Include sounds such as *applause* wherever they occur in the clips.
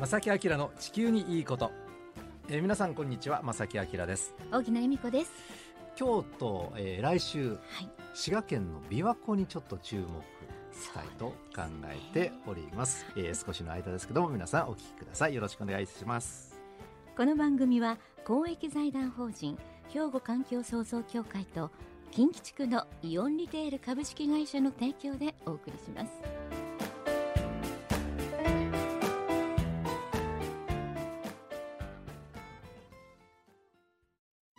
正木明の地球にいいこと、えー、皆さんこんにちは正木明です。大木恵美子です。京都、えー、来週、はい。滋賀県の琵琶湖にちょっと注目したいと考えております。えー少しの間ですけども皆さんお聞きください。よろしくお願いします。この番組は公益財団法人兵庫環境創造協会と近畿地区のイオンリテール株式会社の提供でお送りします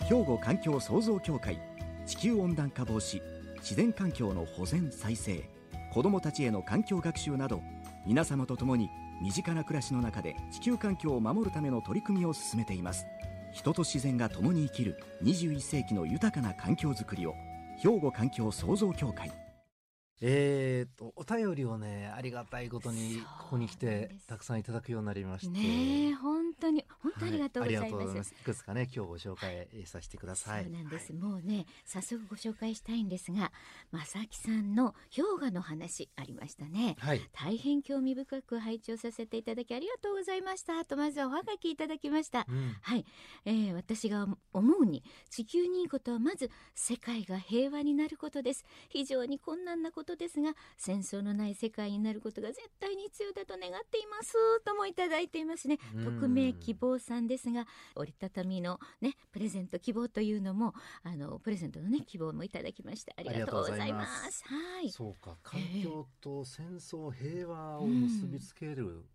兵庫環境創造協会地球温暖化防止自然環境の保全再生子どもたちへの環境学習など皆様と共に身近な暮らしの中で地球環境を守るための取り組みを進めています。人と自然が共に生きる21世紀の豊かな環境づくりを兵庫環境創造協会。えー、とお便りをねありがたいことにここに来てたくさんいただくようになりまして。ね当に本当ありがとうございはありがとうございまます。すいくつかね今日ご紹介させてください。そうなんです、もうね早速ご紹介したいんですが正木さんの氷河の話ありましたね。はい。大変興味深く拝聴させていただきありがとうございました。とまずはおはがきいただきました、うん。はい、えー私が思うに地球にいいことはまず世界が平和になることです。非常に困難なことですが戦争のない世界になることが絶対に必要だと願っています。ともいただいていますね。うん。匿名希望さんですが折りたたみのねプレゼント希望というのもあのプレゼントのね希望もいただきましてありがとうございます。はい。そうか環境と戦争平和を結びつける、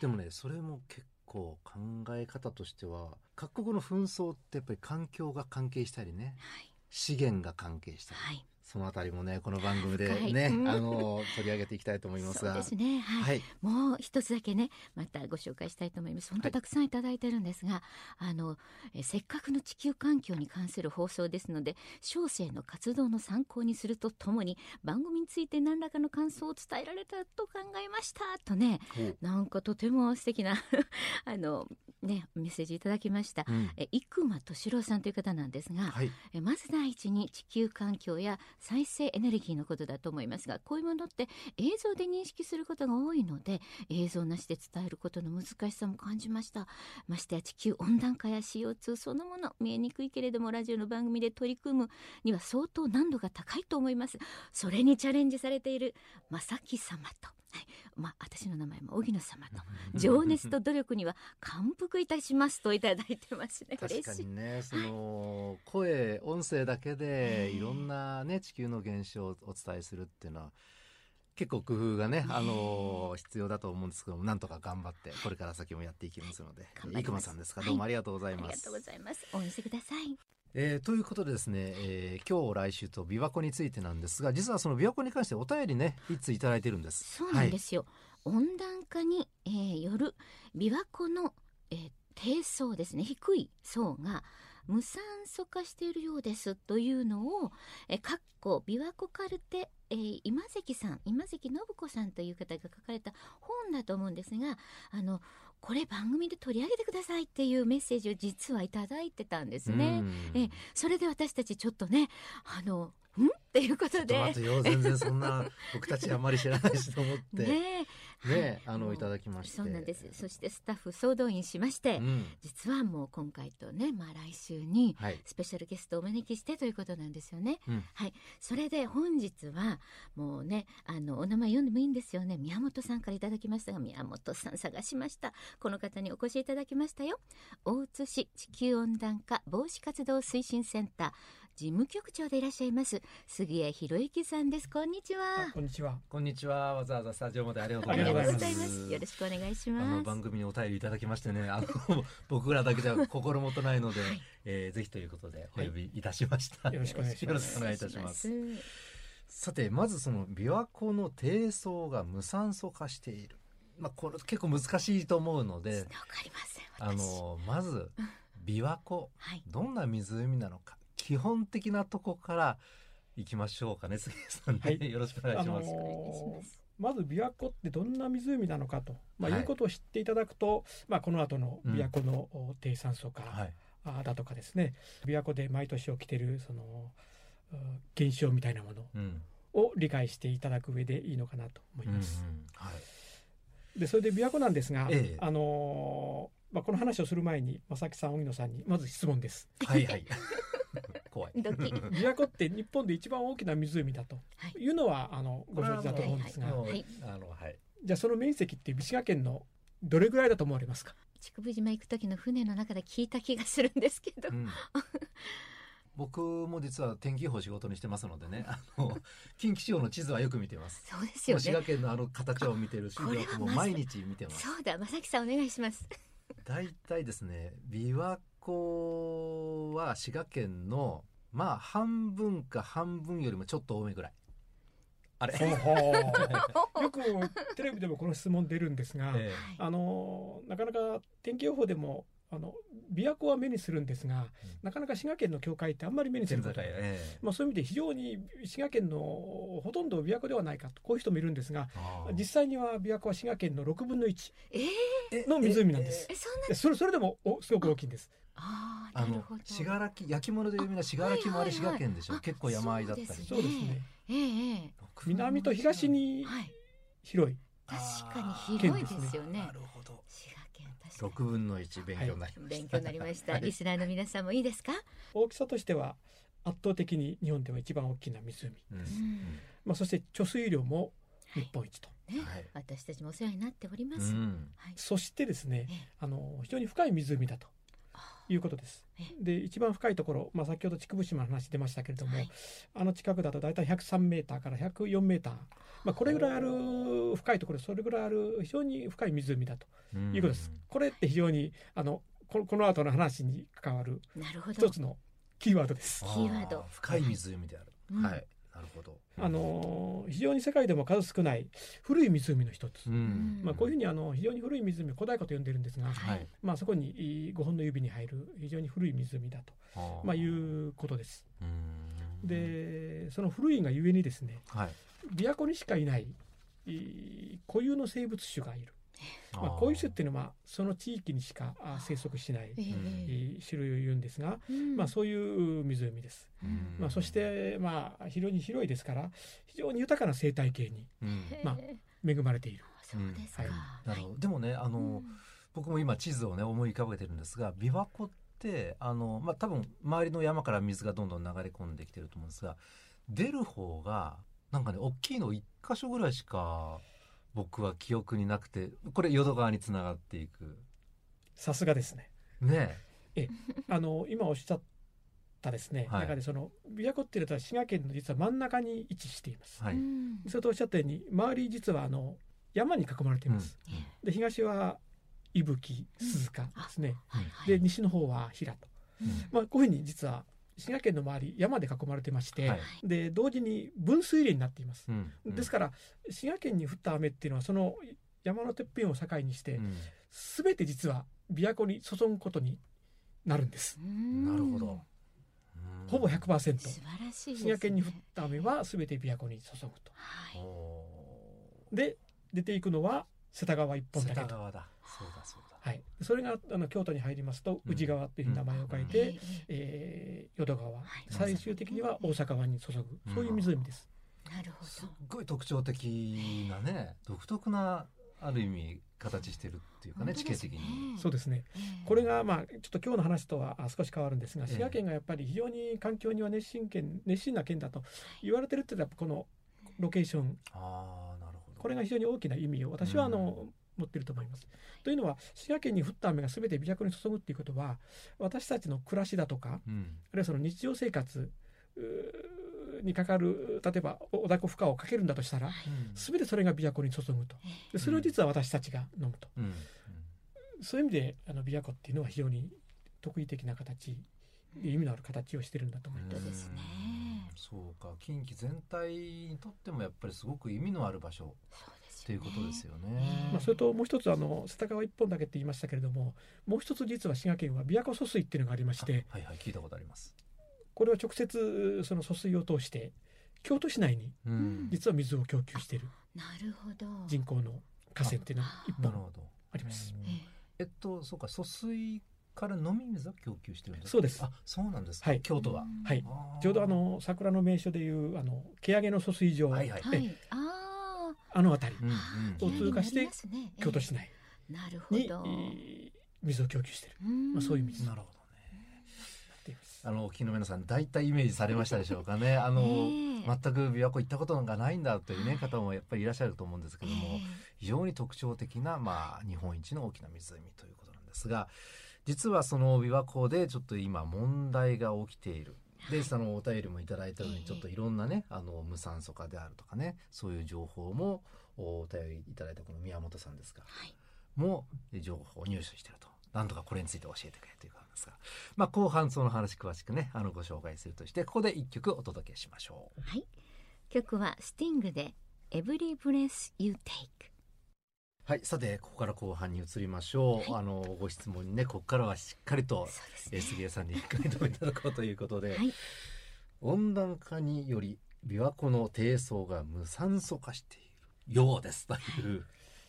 でもねそれも結構考え方としては各国の紛争ってやっぱり環境が関係したりねはい。資源が関係したり、はいそのあたりもねこの番組でね、うん。あの取り上げていきたいと思います。がそうですね。はい、はい。もう一つだけねまたご紹介したいと思います。本当たくさんいただいてるんですが、あのえせっかくの地球環境に関する放送ですので小生の活動の参考にするとともに番組について何らかの感想を伝えられたと考えましたとねおなんかとても素敵な *laughs* あのねメッセージいただきました、うん。え生間敏郎さんという方なんですが、はい。えまず第一に地球環境や再生エネルギーのことだと思いますがこういうものって映像で認識することが多いので映像なしで伝えることの難しさも感じました。ましてや地球温暖化や CO2 そのもの見えにくいけれどもラジオの番組で取り組むには相当難度が高いと思います。それにチャレンジされている正木様と、はい、まあ私の名前も荻野様と情熱と努力には感服いたしますといただいてますね。確か嬉しい。にねその声音声だけでええいろんなね地球の現象をお伝えするっていうのは結構工夫がね、あの必要だと思うんですけどもなんとか頑張ってこれから先もやっていきますので。生駒さんですか？どうもありがとうございます。ありがとうございます。応援してくださいえーということでですね、えー今日来週と琵琶湖についてなんですが実はその琵琶湖に関してお便りねいただいてるんです。そうなんですよ、温暖化に、えーよる琵琶湖の、えー低層ですね低い層が無酸素化しているようですというのを、えー、かっこ琵琶湖カルテ、えー今関さん今関信子さんという方が書かれた本だと思うんですがあのこれ番組で取り上げてくださいっていうメッセージを実はいただいてたんですね。うん。えーそれで私たちちょっとねあのん？っていうことちょっと待でってよ。全然そんな僕たちあんまり知らないしと思って。*laughs* ねねあのもういただきまして。そうなんです。そしてスタッフ総動員しまして、うん。実はもう今回とね、まあ、来週にはい。スペシャルゲストをお招きしてということなんですよね。うん。はい、それで本日はもうねあのお名前読んでもいいんですよね。宮本さんからいただきましたが宮本さん探しました。この方にお越しいただきましたよ。大津市地球温暖化防止活動推進センター事務局長でいらっしゃいます杉谷博之さんです。こんにちは。こんにちは。こんにちは。わざわざスタジオまでありがとうごあざいます。よろしくお願いしあます。の番組にお便りいただきましてね、あの *laughs* 僕らだけじゃ心もとないので、えーぜひということでお呼びいたしました。よろしくお願いします。よろしくお願いいたします。さて、まずその琵琶湖の低層が無酸素化している。まあこれ結構難しいと思うのでわ、かりませんあ私のまず琵琶湖はい。どんな湖なのか基本的なとこから行きましょうかね、杉江さんね、はい。よろしくお願いします。お願いいたします。まず琵琶湖ってどんな湖なのかと、まあ、はい。いうことを知っていただくと、まあ、この後の琵琶湖のお低酸素化はい。あだとかですね、琵琶湖で毎年起きてるそのう現象みたいなものうん。を理解していただく上でいいのかなと思いうんうんます。はい。でそれで琵琶湖なんですが、ええ。あのーまあ、この話をする前に正木さん荻野さんにまず質問です。はいはい *laughs* 怖い。*laughs* 琵琶湖って日本で一番大きな湖だとはい。いうのはあのご承知だと思うんですが、はい。もうはい。あのはい。じゃあその面積って滋賀県のどれぐらいだと思われますか？竹生島行く時の船の中で聞いた気がするんですけど、うん。*laughs* 僕も実は天気予報仕事にしてますのでねあの近畿地方の地図はよく見てます。そうですよ滋ね賀県のあの形を見てるしもう毎日見てます。そうだ正木さんお願いします。大体ですね琵琶湖は滋賀県のまあ半分か半分よりもちょっと多めぐらい。あれ、*laughs* よくテレビでもこの質問出るんですが、えあのなかなか天気予報でもあの琵琶湖は目にするんですが、なかなか滋賀県の境界ってあんまり目にすることがない。ええ。まあ、そういう意味で非常に滋賀県のほとんど琵琶湖ではないかとこういう人もいるんですが実際には琵琶湖は滋賀県の6分の1えー、えの湖なんです。えそんなでそれそれでもおすごく大きいんですああの信楽焼き物で有名な信楽もあれ滋賀県でしょ、はいはいはい結構山あいだったり。そうですね。ええええ。南と東にはい。広い。確かに広いですよね。なるほど滋賀県確かに。6分の1勉強になりました、勉強になりました、はい。リスナーの皆さんもいいですか、大きさとしては圧倒的に日本では一番大きな湖、うん。うん。まあ、そして貯水量も日本一と、ね。はい。私たちもお世話になっておりまうす、ん。はい。そしてですねええ。あの非常に深い湖だということです。え。で一番深いところ、まあ、先ほど筑部島の話出ましたけれども、はい。あの近くだと大体103メーターから104メーター、まあ、これぐらいある深いところそれぐらいある非常に深い湖だとうんいうことです。これって非常にあのここの後の話に関わるなるほど。一つのキーワードです。キーワード。あ深い湖である、うん。はいなるほど。あの非常に世界でも数少ない古い湖の一つ。うん。まあ、こういうふうにあの非常に古い湖古代湖と呼んでるんですが、はい。まあ、そこに5本の指に入る非常に古い湖だと、まあ、いうことです。うん。でその古いがゆえにですねはい。琵琶湖にしかいないい固有の生物種がいる、まあ、ーこういう種っていうのはその地域にしかあ生息しない種類を言うんですが、うん。まあ、そういう湖です。うん。まあ、そして、まあ、非常に広いですから非常に豊かな生態系にうん。まあえ。恵まれている。そうでなるほど。でもねあの、うん。僕も今地図をね思い浮かべてるんですが琵琶湖ってあの、まあ、多分周りの山から水がどんどん流れ込んできてると思うんですが出る方がなんかね大きいの1箇所ぐらいしか僕は記憶になくてこれ淀川につながっていく。さすがですね。ね。あの今おっしゃったですね、はい。中でその琵琶湖っていうのは滋賀県の実は真ん中に位置しています。はい、うん。それとおっしゃったように周り実はあの山に囲まれています。うん。で東は伊吹鈴鹿ですね。はいはい。で西の方は平と。うん。まあこういうふうに実は滋賀県の周り山で囲まれてまして、はい。で同時に分水嶺になっています。うんうん。ですから滋賀県に降った雨っていうのはその山のてっぺんを境にして、うん。すべて実は琵琶湖に注ぐことになるんです。うんなるほど、うん。ほぼ100%。素晴らしいです、ね、滋賀県に降った雨はすべて琵琶湖に注ぐと。はい。おで出ていくのは世田川一本だけと。田川だ。そうだそうだはい、それがあの京都に入りますとうん。宇治川っていう名前を変ええて、ええー淀川、い。最終的には大阪湾に注ぐ、そういう湖です。なるほすっどごい特徴的なね独特なある意味形してるっていうかね地形的に、そうですね。ええ。これがまあちょっと今日の話とはあ少し変わるんですが、ええ滋賀県がやっぱり非常に環境には熱心県熱心な県だと言われてるっていうのはこのロケーション。ああなるほど。これが非常に大きな意味を私はあの、持ってると思います。というのは滋賀県に降った雨が全て琵琶湖に注ぐっていうことは私たちの暮らしだとかうん。あるいはその日常生活にかかる例えばおだこ負荷をかけるんだとしたらうん全てそれが琵琶湖に注ぐと。でそれを実は私たちが飲むと、うん。そういう意味であの琵琶湖っていうのは非常に特異的な形で意味のある形をしてるんだと思います。そうか。近畿全体にとってもやっぱりすごく意味のある場所そうですっていうことですよえね。え。まあ、それともう一つあの世田川一本だけって言いましたけれどももう一つ実は滋賀県は琵琶湖疎水っていうのがありましてあはいはい聞いたことあります。これは直接その疎水を通して京都市内にうん。実は水を供給しているなるほど。人工の河川っていうのが一本。あります。うん。ええっとそうか疎水から飲み水を供給してるんですかそうです。あそうなんですか。はい。京都は。はい。ちょうどあの桜の名所でいうあの毛上げの疎水場、はいはい。えはい。あああの辺りうんうん。を通過して京都市内ええ。なるほに、水を供給している。うん。まあそういう水なるほどね。あのお聞きの皆さん大体イメージされましたでしょうかね。*laughs* あの、ええ。全く琵琶湖行ったことがないんだというね方もやっぱりいらっしゃると思うんですけども、ええ。非常に特徴的な、まあ、日本一の大きな湖ということなんですが実はその琵琶湖でちょっと今問題が起きている。でそのお便りもいただいたのええ。にちょっといろんなねあの無酸素化であるとかねそういう情報もお便りいただいたこの宮本さんですがはい。も情報を入手していると。なんとかこれについて教えてくれということなんですが、まあ、後半その話詳しくねあのご紹介するとしてここで一曲お届けしましょう。はい。曲はスティングで Every Breath You Take はい、さてここから後半に移りましょう。あのご質問にねここからはしっかりと、そうですえー杉江さんに回答いただこうということで、はい。温暖化により琵琶湖の低層が無酸素化しているようですという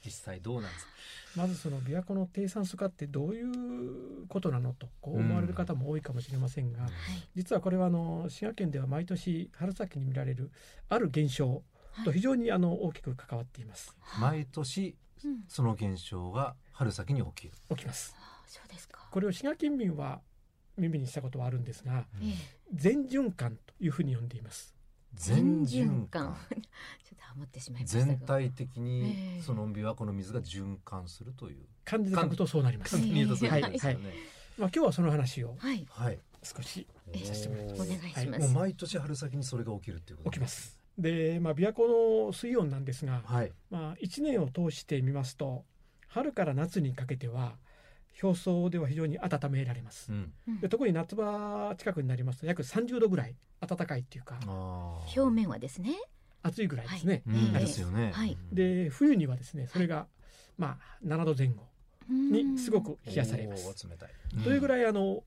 実際どうなんですか？まずその琵琶湖の低酸素化ってどういうことなのとこう思われる方も多いかもしれませんが、はい。実はこれはあの滋賀県では毎年春先に見られるある現象と非常にあの大きく関わっています。毎年うん。その現象が春先に起きる。起きます。あそうですか。これを滋賀県民は耳にしたことはあるんですがええ。全循環というふうに呼んでいます。全循環。*laughs* ちょっとハモってしまいましたが。全体的えにえその琵琶湖の水が循環するという。漢字で書くとそうなります、簡単に言うとそういうことです。よね。まあ、今日はその話をはい。はい。少しええさせてもらいます。お願いしはい。ますもう毎年春先にそれが起きるっていうこと起きますで、まあ、琵琶湖の水温なんですが、はい。まあ、1年を通してみますと春から夏にかけては表層では非常に温められます。う、ん。うん。で特に夏場近くになりますと約30度ぐらい暖かいっていうか。表面はですね。暑いぐらいですね、うん、ええですよね。はい。うん、で冬にはですねそれがまあ7度前後にすごく冷やされます。おー冷たい。というぐいらいあの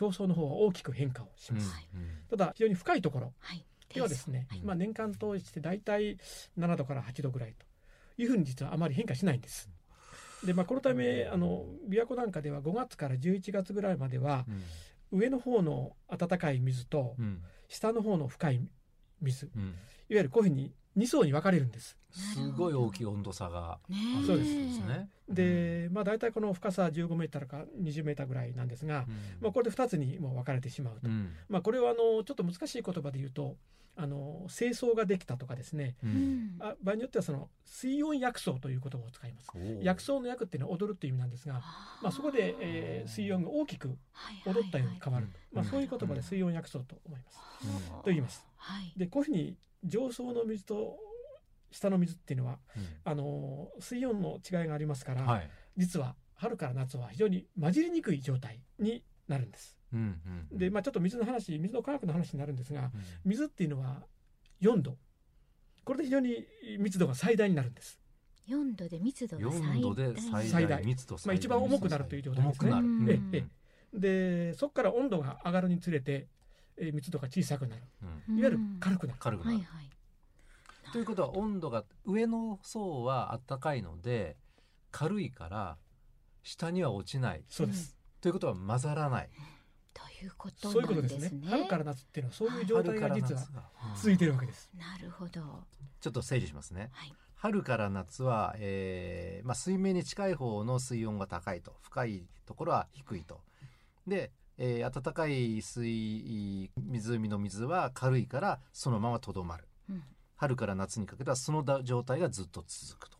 表層の方は大きく変化をします、はいただ非常に深いところはいではですね、はいまあ、年間通して大体7度から8度ぐらいというふうに実はあまり変化しないんです。でまあ、このためあの琵琶湖なんかでは5月から11月ぐらいまではうん。上の方の暖かい水とうん。下の方の深い水いわうん。ゆるこういうふうに2層に分かれるんです。すごい大きい温度差がねあるそうですんですね。で、まあ、大体この深さ15メートルか20メートルぐらいなんですが、うん、まあ、これで2つにもう分かれてしまうと。うん。まあ、これはあのちょっと難しい言葉で言うとあの清掃ができたとかですねう。うんんあ場合によってはその水温薬草という言葉を使います。薬草の薬っていうのは踊るっていう意味なんですが、まあ、そこで、えー水温が大きく踊ったように変わる、はいはいまあ、そういう言葉で水温薬草と思います。うんと言います。はいでこういうふうに上層の水と下の水っていうのはうんあのー水温の違いがありますから、はい。実は春から夏は非常に混じりにくい状態になるんです。うん。うん。で、まあ、ちょっと水の話水の科学の話になるんですがうん。水っていうのは4度。これで非常に密度が最大になるんです。4度で密度が最大。4度で最最大。大密度まあ一番重くなるという状態ですね。重くなる。うん。ええ。でそこから温度が上がるにつれて、えー密度が小さくなる。うん。いわゆる軽くなる、軽くなる。はいはい。ということは温度が上の層は暖かいので軽いから下には落ちない。そうです、ということは混ざらない。ということそういうことなんですねですね春から夏っていうのはそういう状態が実は続いているわけです。なるほどちょっと整理しますね。はい春から夏は、えーまあ、水面に近い方の水温が高いと深いところは低いと。で、えー暖かい水湖の水は軽いからそのままとどまる。うん春から夏にかけてはそのだ状態がずっと続くと。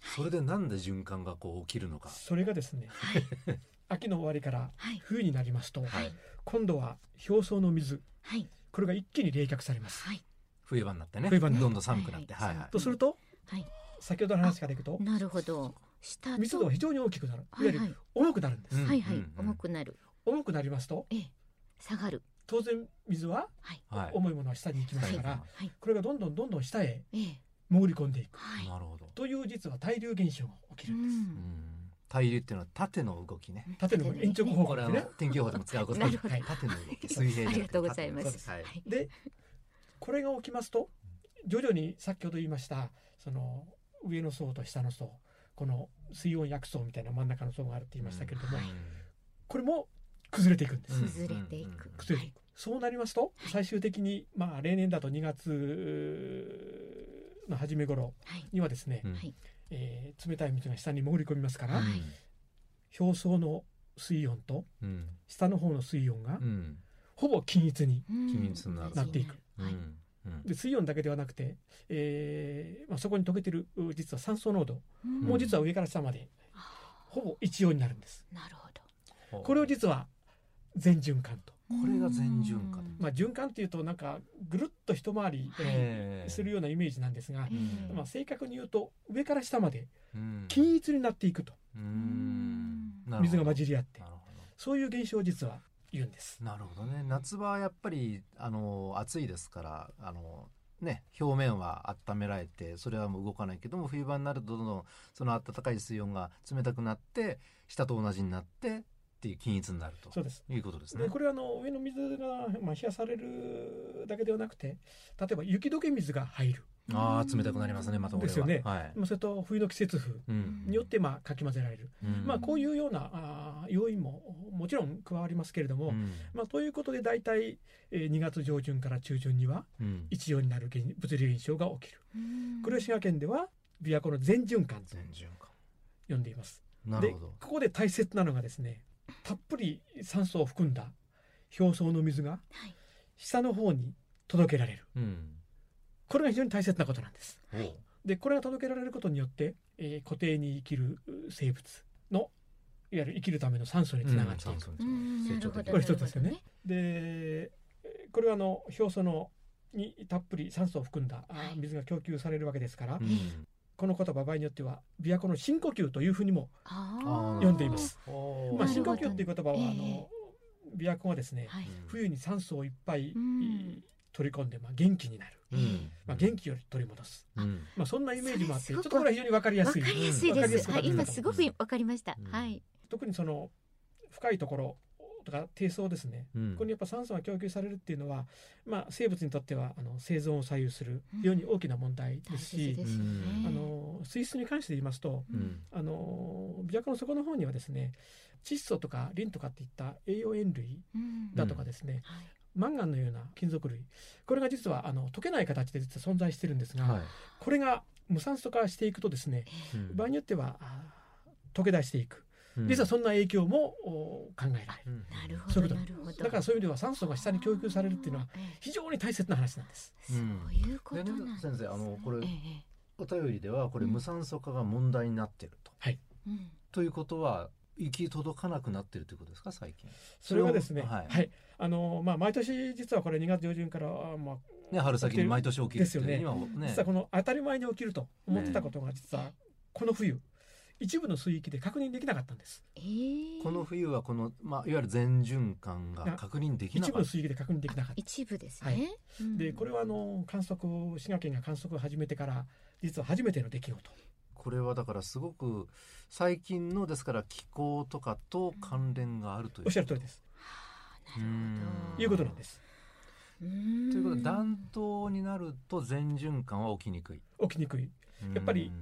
それでなんで循環がこう起きるのか。それがですねはい *laughs* 秋の終わりからはい。冬になりますと、はい。今度は表層の水はい。これが一気に冷却されます。はい。冬場になってね。冬場になってどんどん寒くなって。はい。はいはいはいとするとはい。先ほどの話からいくとなるほど。下と密度が非常に大きくなる。いわゆる重くなるんです。うんはいはい。うんうん重くなる。重くなりますとええ。下がる。当然水ははい。はい。重いものは下に行きますから、はい。はい。これがどんどんどんどん下へええ。潜り込んでいく。はい。なるほど。という実は対流現象が起きうるんです。うん。ん対流っていうのは縦の動きね。ん。縦の延長方これあの向でね。天気予報でも使うことなるほど。はい縦の動き。水平じゃなくてありがとうございます。はい。はいでこれが起きますと徐々に先ほど言いましたその上の層と下の層この水温薬層みたいな真ん中の層があるって言いましたけれども、はいこれも崩れていくんです。うん。崩れていく。崩れていく。そうなりますと最終的にまあ例年だと2月の初め頃はい。にはですね、うん。はいえー冷たい水が下に潜り込みますから、はい。表層の水温とうん。下の方の水温がうん。ほぼ均一にうん。均一になっていく。で水温だけではなくて、えーまあ、そこに溶けてるう実は酸素濃度うん。も実は上から下までほぼ一様になるんです。なるほど。これを実は全循環と、これが全循環。うん。まあ、循環っていうとなんかぐるっと一回りええするようなイメージなんですが、うん。まあ、正確に言うと上から下までうん。均一になっていくと。水が混じり合って。そういう現象を実は言うんです。ど。なるほどね。夏場はやっぱりあの暑いですからあのね表面は温められてそれはもう動かないけども冬場になるとどんどんその暖かい水温が冷たくなって下と同じになってっていう均一になるとそうです。いうことですね。でこれはあの上の水が、まあ、冷やされるだけではなくて例えば雪解け水が入る、ああ冷たくなりますねまたですよね。はい。まあ、それと冬の季節風うん。によってまあかき混ぜられる、うん。まあ、こういうようなあー要因ももちろん加わりますけれども、うん。まあ、ということで大体、えー2月上旬から中旬にはうん。一様になる現物理現象が起きる。うん。これを滋賀県では琵琶湖の全循環と全循環。呼んでいます。でなるほど。ここで大切なのがですねたっぷり酸素を含んだ表層の水がはい。下の方に届けられる。うん。これが非常に大切なことなんです。おう。でこれが届けられることによって、えー固定に生きるう生物のいわゆる生きるための酸素につながっていく、うんこれ一つですよね。でえーこれはあの表層のにたっぷり酸素を含んだ水が供給されるわけですから、うんこの言葉場合によっては琵琶湖の深呼吸というふうにも呼んでいます。まあ、深呼吸っていう言葉はあえ。の琵琶湖はですねはい。冬に酸素をいっぱいうん。取り込んでまあ元気になる、うん。まあ、元気を取り戻す、うん。まあ、そんなイメージもあってちょっとこれは非常に分かりやすい。わかりやすいわかりやすい。です。はい、今すごくわかりました。うん。はい。特にその深いところとか低層ですね。うん。ここにやっぱ酸素が供給されるっていうのは、まあ、生物にとってはあの生存を左右する非常に大きな問題大ですし、切ですよね。あの水質に関して言いますとうん。あの琵琶湖の底の方にはですね窒素とかリンとかっていった栄養塩類うん。だとかですね、はい。マンガンのような金属類これが実はあの溶けない形で実は存在してるんですが、はい。これが無酸素化していくとですねうん。場合によっては溶け出していく。うん実はそんな影響もお考えられる。うんなるほどなるほど。だからそういう意味では酸素が下に供給されるっていうのはええ非常に大切な話なんです。そういうことなんです、先生あのこれええ。お便りではこれうん無酸素化が問題になってると、うん。ということは行き届かなくなってるということですか最近。それがですね、それをは、はい。いあのまあ毎年実はこれ2月上旬からあまあね春先に毎年起きるっていうですよね。今ね。実はこの当たり前に起きると思ってたことが実はこの冬一部の水域で確認できなかったんです。ええこの冬はこの、まあ、いわゆる全循環が確認できな一部かったの水域で確認できなかった。一部ですね。はいうんでこれはあの観測滋賀県が観測を始めてから実は初めての出来事。これはだからすごく最近のですから気候とかと関連があるというおっしゃる通りです。なるほど。いうことなんです。ということで暖冬になると全循環は起きにくい起きにくい。やっぱり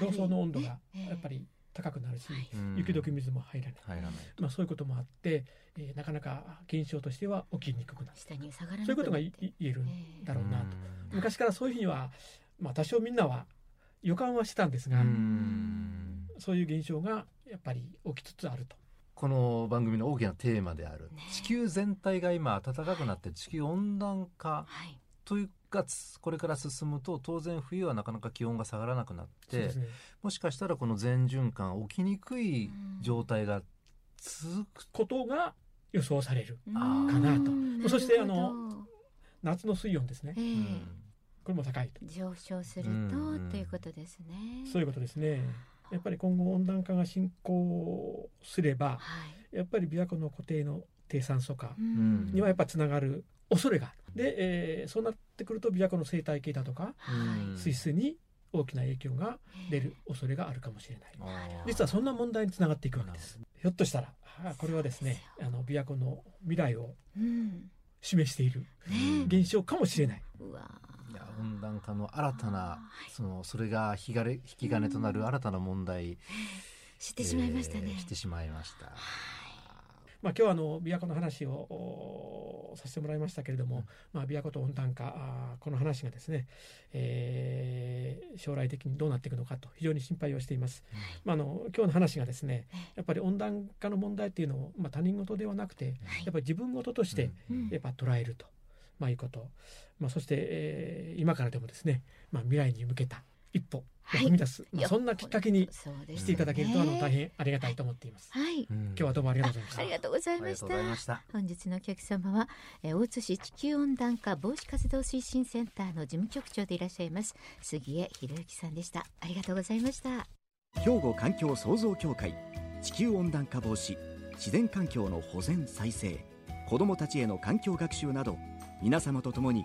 表層の温度がええやっぱり高くなるし、雪解け水も入らない。入らないまあそういうこともあって、えーなかなか現象としては起きにくくなる。下に下がらなそういうことが言えるんええだろうなと。うん昔からそういうふうにはまあ多少みんなは予感はしてたんですが、うんそういう現象がやっぱり起きつつあると。この番組の大きなテーマであるね地球全体が今暖かくなって地球温暖化はい。というかつこれから進むと当然冬はなかなか気温が下がらなくなってね。もしかしたらこの全循環起きにくい状態が続くことが予想される。かなとうんそしてあ夏の水温ですねえ。えこれも高いと。上昇するとうんということですね。そういうことですね。やっぱり今後温暖化が進行すれば、はい。やっぱり琵琶湖の固定の低酸素化うんにはやっぱつながる恐れが。で、えーそうなってくると琵琶湖の生態系だとかうん水質に大きな影響が出る恐れがあるかもしれない。実はそんな問題につながっていくわけです。ひょっとしたらあこれはですねあの琵琶湖の未来をうん。示しているね現象かもしれない。うわいや温暖化の新たなはいそのそれが引き金引き金となる新たな問題知ってしまいましたねえー。してしまいましたまあ、今日はあの琵琶湖の話をおさせてもらいましたけれども、うん。まあ、琵琶湖と温暖化あーこの話がですね、えー将来的にどうなっていくのかと非常に心配をしています。まあ、あの今日の話がですねやっぱり温暖化の問題っていうのを、まあ、他人事ではなくてやっぱり自分事としてうん。やっぱ捉えると、まあ、いうこと、まあ、そして、えー今からでもですね、まあ、未来に向けた一歩踏み出す、いやまあ、そんなきっかけにそうですしていただけると、あのね大変ありがたいと思っています。はい。うん。今日はどうもありがとうございましたあり。がとうございありがとうましたございました。本日のお客様は、えー大津市地球温暖化防止活動推進センターの事務局長でいらっしゃいます杉江博之さんでした。ありがとうございました。兵庫環境創造協会地球温暖化防止自然環境の保全再生子どもたちへの環境学習など皆様と共に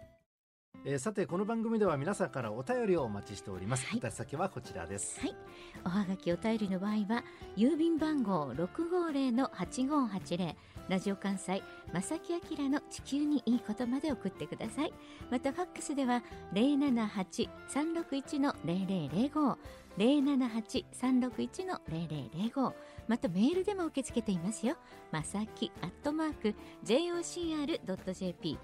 えーさてこの番組では皆さんからお便りをお待ちしております。はい。宛先はこちらです。はい。おはがきお便りの場合は郵便番号650-8580ラジオ関西正木明の地球にいいことまで送ってください。またファックスでは078-361-0005 078-361-0005またメールでも受け付けていますよ。まさきアットマーク JOCR.jp masaki アットマ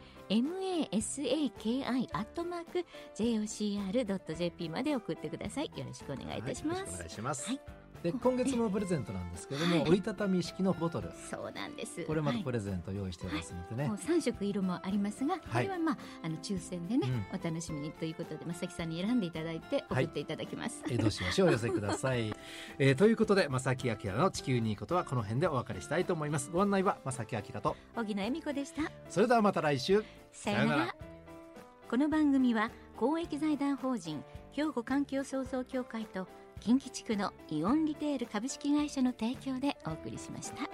ーク JOCR.jp まで送ってください。よろしくお願いいたします、はいお願いします。はいで今月のプレゼントなんですけども、はい折りたたみ式のボトル。そうなんですこれまたはいプレゼント用意してますのでね。もう三色色もありますが、こはいれはまああの抽選でね、うんお楽しみにということで正木さんに選んでいただいて送っていただきます。えーどしどし *laughs* お寄せください。えーということで正木明の地球にいいことはこの辺でお別れしたいと思います。ご案内は正木明と。荻野恵美子でした。それではまた来週。さようならさようなら。この番組は公益財団法人兵庫環境創造協会と近畿地区のイオンリテール株式会社の提供でお送りしました。